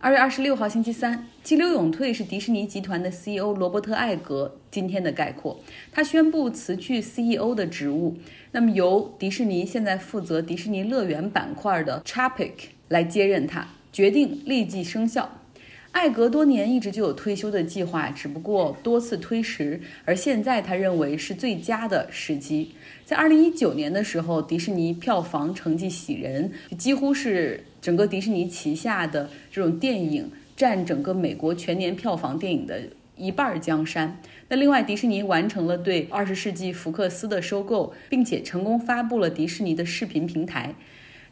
二月二十六号星期三，激流勇退是迪士尼集团的 CEO 罗伯特·艾格今天的概括。他宣布辞去 CEO 的职务，那么由迪士尼现在负责迪士尼乐园板块的 Chapik 来接任他，决定立即生效。艾格多年一直就有退休的计划，只不过多次推迟，而现在他认为是最佳的时机。在二零一九年的时候，迪士尼票房成绩喜人，几乎是。整个迪士尼旗下的这种电影占整个美国全年票房电影的一半江山。那另外，迪士尼完成了对二十世纪福克斯的收购，并且成功发布了迪士尼的视频平台，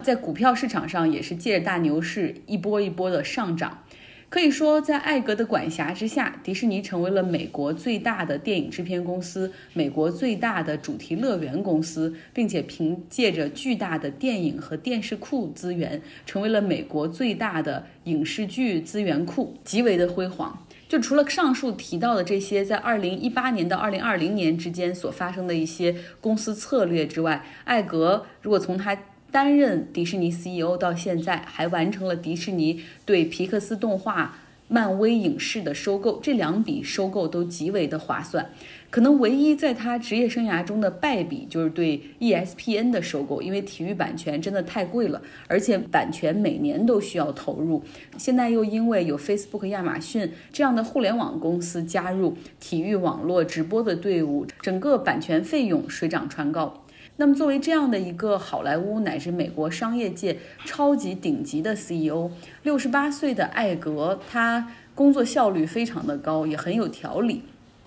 在股票市场上也是借着大牛市一波一波的上涨。可以说，在艾格的管辖之下，迪士尼成为了美国最大的电影制片公司，美国最大的主题乐园公司，并且凭借着巨大的电影和电视库资源，成为了美国最大的影视剧资源库，极为的辉煌。就除了上述提到的这些，在二零一八年到二零二零年之间所发生的一些公司策略之外，艾格如果从他。担任迪士尼 CEO 到现在，还完成了迪士尼对皮克斯动画、漫威影视的收购，这两笔收购都极为的划算。可能唯一在他职业生涯中的败笔就是对 ESPN 的收购，因为体育版权真的太贵了，而且版权每年都需要投入。现在又因为有 Facebook、亚马逊这样的互联网公司加入体育网络直播的队伍，整个版权费用水涨船高。那么，作为这样的一个好莱坞乃至美国商业界超级顶级的 CEO，六十八岁的艾格，他工作效率非常的高，也很有条理。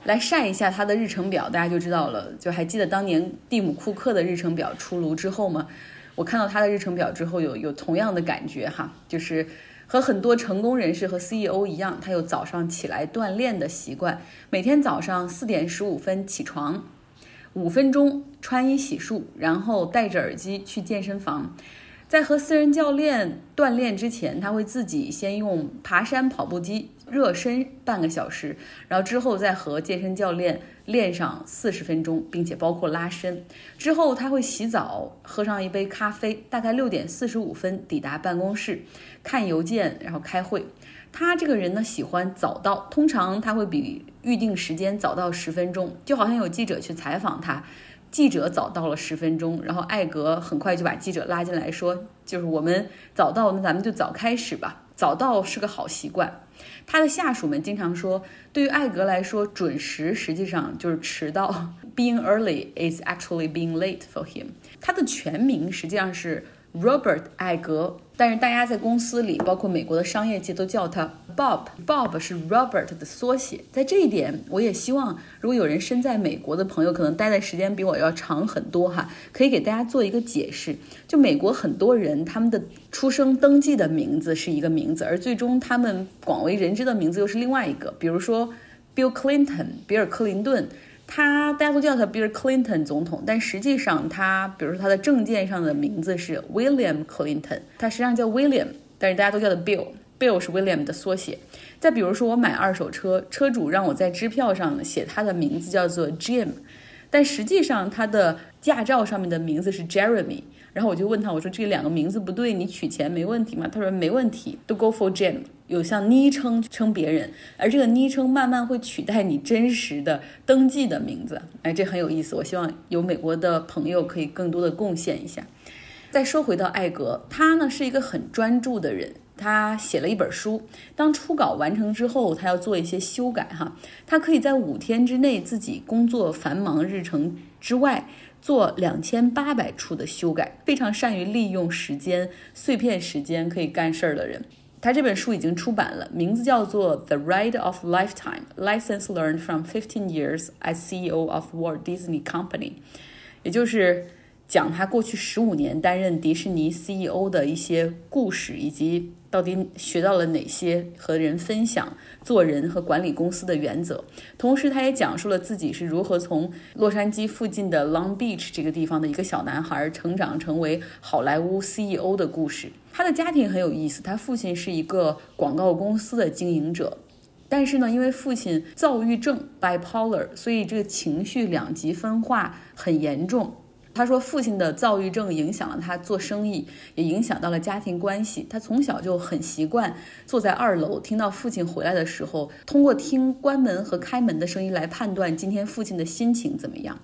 来晒一下他的日程表，大家就知道了。就还记得当年蒂姆·库克的日程表出炉之后吗？我看到他的日程表之后，有有同样的感觉哈，就是和很多成功人士和 CEO 一样，他有早上起来锻炼的习惯，每天早上四点十五分起床。五分钟穿衣洗漱，然后戴着耳机去健身房。在和私人教练锻炼之前，他会自己先用爬山跑步机热身半个小时，然后之后再和健身教练练上四十分钟，并且包括拉伸。之后他会洗澡，喝上一杯咖啡，大概六点四十五分抵达办公室，看邮件，然后开会。他这个人呢，喜欢早到，通常他会比预定时间早到十分钟，就好像有记者去采访他，记者早到了十分钟，然后艾格很快就把记者拉进来，说，就是我们早到，那咱们就早开始吧，早到是个好习惯。他的下属们经常说，对于艾格来说，准时实际上就是迟到，being early is actually being late for him。他的全名实际上是。Robert 艾格，但是大家在公司里，包括美国的商业界，都叫他 Bob。Bob 是 Robert 的缩写。在这一点，我也希望，如果有人身在美国的朋友，可能待的时间比我要长很多哈，可以给大家做一个解释。就美国很多人，他们的出生登记的名字是一个名字，而最终他们广为人知的名字又是另外一个。比如说 Bill Clinton，比尔·克林顿。他大家都叫他 Bill Clinton 总统，但实际上他，比如说他的证件上的名字是 William Clinton，他实际上叫 William，但是大家都叫他 Bill，Bill 是 William 的缩写。再比如说我买二手车，车主让我在支票上写他的名字叫做 Jim，但实际上他的驾照上面的名字是 Jeremy。然后我就问他，我说这两个名字不对，你取钱没问题吗？他说没问题，都 go for Jim。有像昵称称别人，而这个昵称慢慢会取代你真实的登记的名字，哎，这很有意思。我希望有美国的朋友可以更多的贡献一下。再说回到艾格，他呢是一个很专注的人，他写了一本书，当初稿完成之后，他要做一些修改哈，他可以在五天之内自己工作繁忙日程之外做两千八百处的修改，非常善于利用时间碎片时间可以干事儿的人。他这本书已经出版了，名字叫做《The Ride of Lifetime: Lessons Learned from Fifteen Years as CEO of Walt Disney Company》，也就是讲他过去十五年担任迪士尼 CEO 的一些故事，以及到底学到了哪些和人分享做人和管理公司的原则。同时，他也讲述了自己是如何从洛杉矶附近的 Long Beach 这个地方的一个小男孩成长成为好莱坞 CEO 的故事。他的家庭很有意思，他父亲是一个广告公司的经营者，但是呢，因为父亲躁郁症 （bipolar），所以这个情绪两极分化很严重。他说，父亲的躁郁症影响了他做生意，也影响到了家庭关系。他从小就很习惯坐在二楼，听到父亲回来的时候，通过听关门和开门的声音来判断今天父亲的心情怎么样。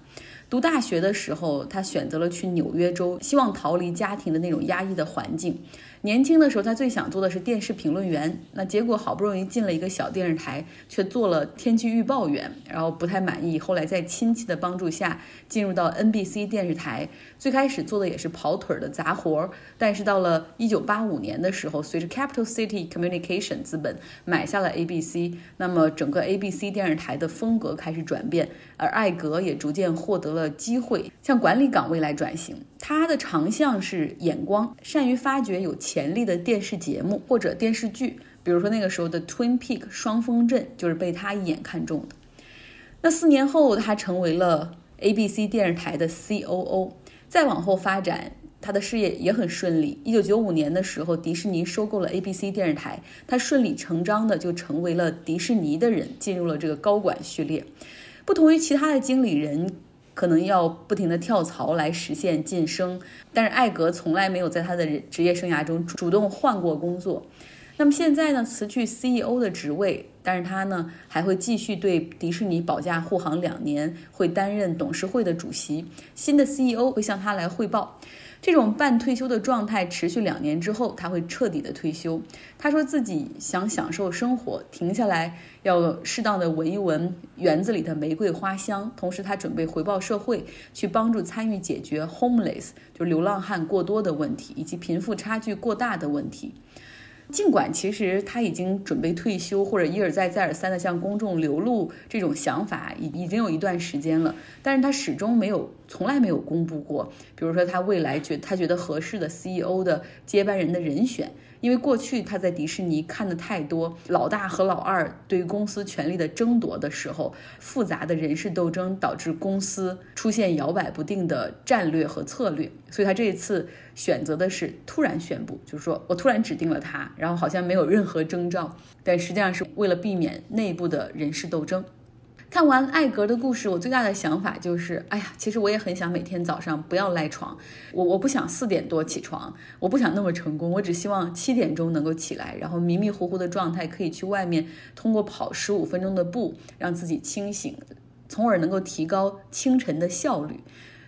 读大学的时候，他选择了去纽约州，希望逃离家庭的那种压抑的环境。年轻的时候，他最想做的是电视评论员。那结果好不容易进了一个小电视台，却做了天气预报员，然后不太满意。后来在亲戚的帮助下，进入到 NBC 电视台。最开始做的也是跑腿的杂活儿，但是到了1985年的时候，随着 Capital City Communication 资本买下了 ABC，那么整个 ABC 电视台的风格开始转变，而艾格也逐渐获得了机会向管理岗位来转型。他的长项是眼光，善于发掘有潜力的电视节目或者电视剧，比如说那个时候的 Twin Peak 双峰镇就是被他一眼看中的。那四年后，他成为了 ABC 电视台的 COO。再往后发展，他的事业也很顺利。一九九五年的时候，迪士尼收购了 ABC 电视台，他顺理成章的就成为了迪士尼的人，进入了这个高管序列。不同于其他的经理人。可能要不停的跳槽来实现晋升，但是艾格从来没有在他的职业生涯中主动换过工作。那么现在呢，辞去 CEO 的职位，但是他呢还会继续对迪士尼保驾护航两年，会担任董事会的主席。新的 CEO 会向他来汇报。这种半退休的状态持续两年之后，他会彻底的退休。他说自己想享受生活，停下来要适当的闻一闻园子里的玫瑰花香。同时，他准备回报社会，去帮助参与解决 homeless 就流浪汉过多的问题，以及贫富差距过大的问题。尽管其实他已经准备退休，或者一而再再而三的向公众流露这种想法，已已经有一段时间了，但是他始终没有，从来没有公布过。比如说他未来觉他觉得合适的 CEO 的接班人的人选。因为过去他在迪士尼看的太多老大和老二对于公司权力的争夺的时候，复杂的人事斗争导致公司出现摇摆不定的战略和策略，所以他这一次选择的是突然宣布，就是说我突然指定了他，然后好像没有任何征兆，但实际上是为了避免内部的人事斗争。看完艾格的故事，我最大的想法就是，哎呀，其实我也很想每天早上不要赖床，我我不想四点多起床，我不想那么成功，我只希望七点钟能够起来，然后迷迷糊糊的状态可以去外面通过跑十五分钟的步让自己清醒，从而能够提高清晨的效率。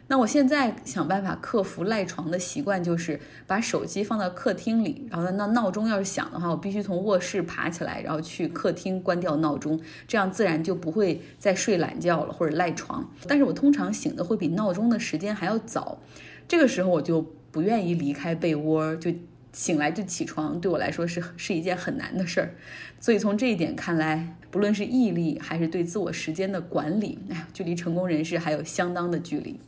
那我现在想办法克服赖床的习惯，就是把手机放到客厅里，然后那闹钟要是响的话，我必须从卧室爬起来，然后去客厅关掉闹钟，这样自然就不会再睡懒觉了或者赖床。但是我通常醒的会比闹钟的时间还要早，这个时候我就不愿意离开被窝，就醒来就起床，对我来说是是一件很难的事儿。所以从这一点看来，不论是毅力还是对自我时间的管理，哎，距离成功人士还有相当的距离。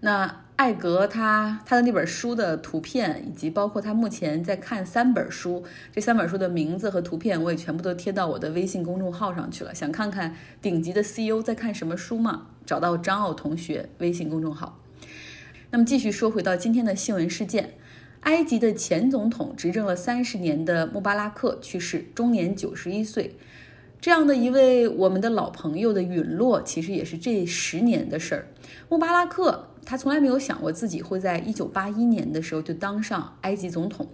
那艾格他他的那本书的图片，以及包括他目前在看三本书，这三本书的名字和图片，我也全部都贴到我的微信公众号上去了。想看看顶级的 CEO 在看什么书吗？找到张奥同学微信公众号。那么继续说回到今天的新闻事件，埃及的前总统执政了三十年的穆巴拉克去世，终年九十一岁。这样的一位我们的老朋友的陨落，其实也是这十年的事儿。穆巴拉克。他从来没有想过自己会在一九八一年的时候就当上埃及总统，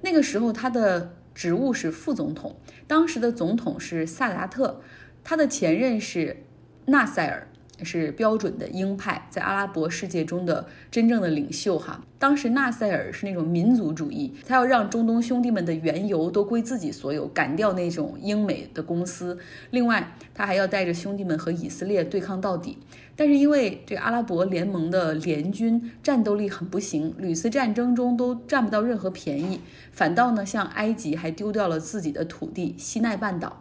那个时候他的职务是副总统，当时的总统是萨达特，他的前任是纳赛尔。是标准的鹰派，在阿拉伯世界中的真正的领袖哈。当时纳赛尔是那种民族主义，他要让中东兄弟们的原油都归自己所有，赶掉那种英美的公司。另外，他还要带着兄弟们和以色列对抗到底。但是因为这阿拉伯联盟的联军战斗力很不行，屡次战争中都占不到任何便宜，反倒呢向埃及还丢掉了自己的土地西奈半岛。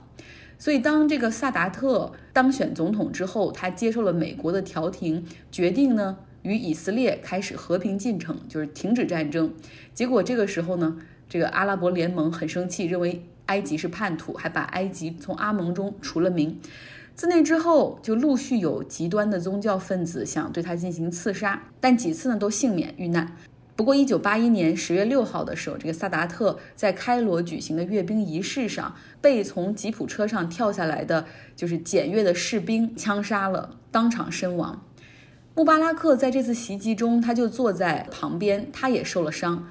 所以，当这个萨达特当选总统之后，他接受了美国的调停，决定呢与以色列开始和平进程，就是停止战争。结果这个时候呢，这个阿拉伯联盟很生气，认为埃及是叛徒，还把埃及从阿盟中除了名。自那之后，就陆续有极端的宗教分子想对他进行刺杀，但几次呢都幸免遇难。不过，一九八一年十月六号的时候，这个萨达特在开罗举行的阅兵仪式上，被从吉普车上跳下来的就是检阅的士兵枪杀了，当场身亡。穆巴拉克在这次袭击中，他就坐在旁边，他也受了伤，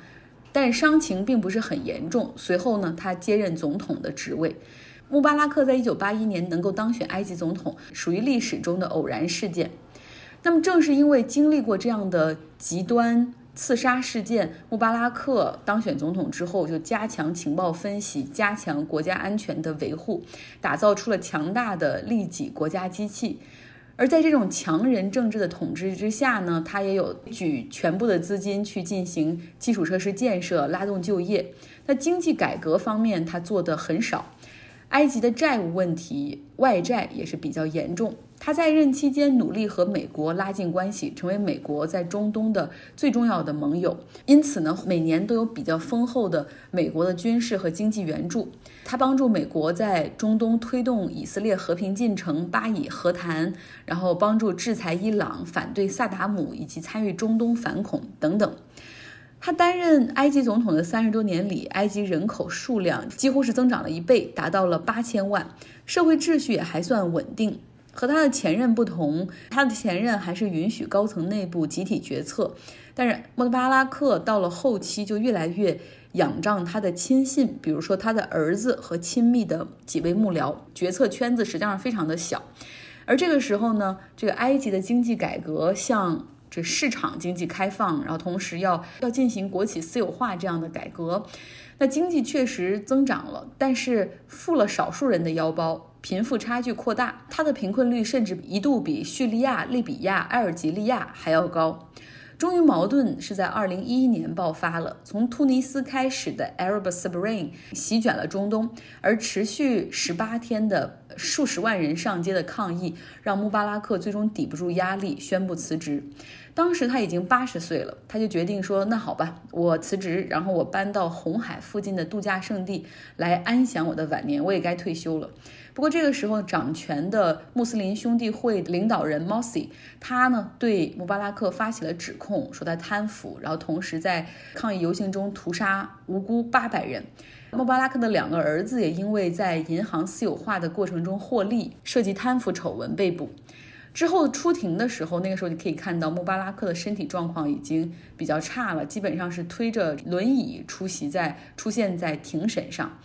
但伤情并不是很严重。随后呢，他接任总统的职位。穆巴拉克在一九八一年能够当选埃及总统，属于历史中的偶然事件。那么，正是因为经历过这样的极端刺杀事件，穆巴拉克当选总统之后，就加强情报分析，加强国家安全的维护，打造出了强大的利己国家机器。而在这种强人政治的统治之下呢，他也有举全部的资金去进行基础设施建设，拉动就业。那经济改革方面，他做的很少。埃及的债务问题，外债也是比较严重。他在任期间努力和美国拉近关系，成为美国在中东的最重要的盟友。因此呢，每年都有比较丰厚的美国的军事和经济援助。他帮助美国在中东推动以色列和平进程、巴以和谈，然后帮助制裁伊朗、反对萨达姆以及参与中东反恐等等。他担任埃及总统的三十多年里，埃及人口数量几乎是增长了一倍，达到了八千万，社会秩序也还算稳定。和他的前任不同，他的前任还是允许高层内部集体决策，但是穆巴拉克到了后期就越来越仰仗他的亲信，比如说他的儿子和亲密的几位幕僚，决策圈子实际上非常的小。而这个时候呢，这个埃及的经济改革向这市场经济开放，然后同时要要进行国企私有化这样的改革，那经济确实增长了，但是富了少数人的腰包。贫富差距扩大，它的贫困率甚至一度比叙利亚、利比亚、埃尔及利亚还要高。终于，矛盾是在二零一一年爆发了。从突尼斯开始的 Arab Spring 席卷了中东，而持续十八天的数十万人上街的抗议，让穆巴拉克最终抵不住压力，宣布辞职。当时他已经八十岁了，他就决定说：“那好吧，我辞职，然后我搬到红海附近的度假胜地来安享我的晚年，我也该退休了。”不过这个时候，掌权的穆斯林兄弟会领导人 Mossi，他呢对穆巴拉克发起了指控，说他贪腐，然后同时在抗议游行中屠杀无辜八百人。穆巴拉克的两个儿子也因为在银行私有化的过程中获利，涉及贪腐丑闻被捕。之后出庭的时候，那个时候你可以看到穆巴拉克的身体状况已经比较差了，基本上是推着轮椅出席在出现在庭审上。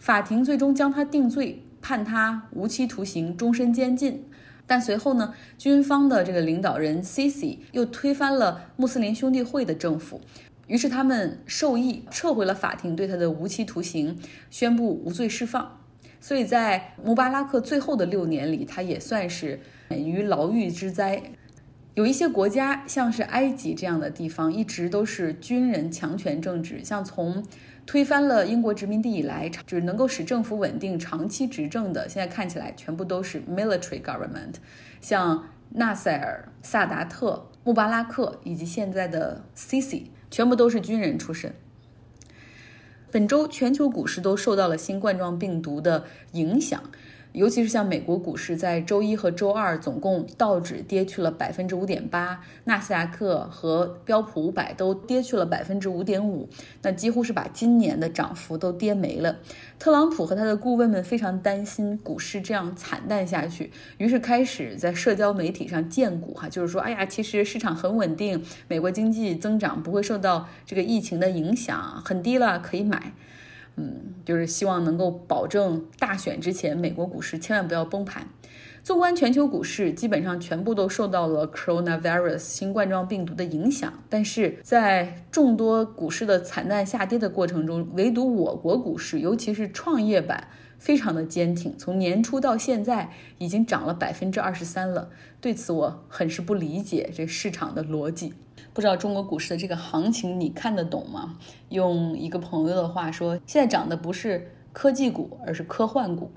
法庭最终将他定罪。判他无期徒刑、终身监禁，但随后呢，军方的这个领导人 Sisi 又推翻了穆斯林兄弟会的政府，于是他们受益撤回了法庭对他的无期徒刑，宣布无罪释放。所以在穆巴拉克最后的六年里，他也算是免于牢狱之灾。有一些国家，像是埃及这样的地方，一直都是军人强权政治，像从。推翻了英国殖民地以来，就是能够使政府稳定、长期执政的，现在看起来全部都是 military government，像纳赛尔、萨达特、穆巴拉克以及现在的 Sisi，全部都是军人出身。本周全球股市都受到了新冠状病毒的影响。尤其是像美国股市，在周一和周二总共道指跌去了百分之五点八，纳斯达克和标普五百都跌去了百分之五点五，那几乎是把今年的涨幅都跌没了。特朗普和他的顾问们非常担心股市这样惨淡下去，于是开始在社交媒体上荐股，哈，就是说，哎呀，其实市场很稳定，美国经济增长不会受到这个疫情的影响，很低了，可以买。嗯，就是希望能够保证大选之前美国股市千万不要崩盘。纵观全球股市，基本上全部都受到了 coronavirus 新冠状病毒的影响。但是在众多股市的惨淡下跌的过程中，唯独我国股市，尤其是创业板，非常的坚挺。从年初到现在，已经涨了百分之二十三了。对此，我很是不理解这市场的逻辑。不知道中国股市的这个行情你看得懂吗？用一个朋友的话说，现在涨的不是科技股，而是科幻股。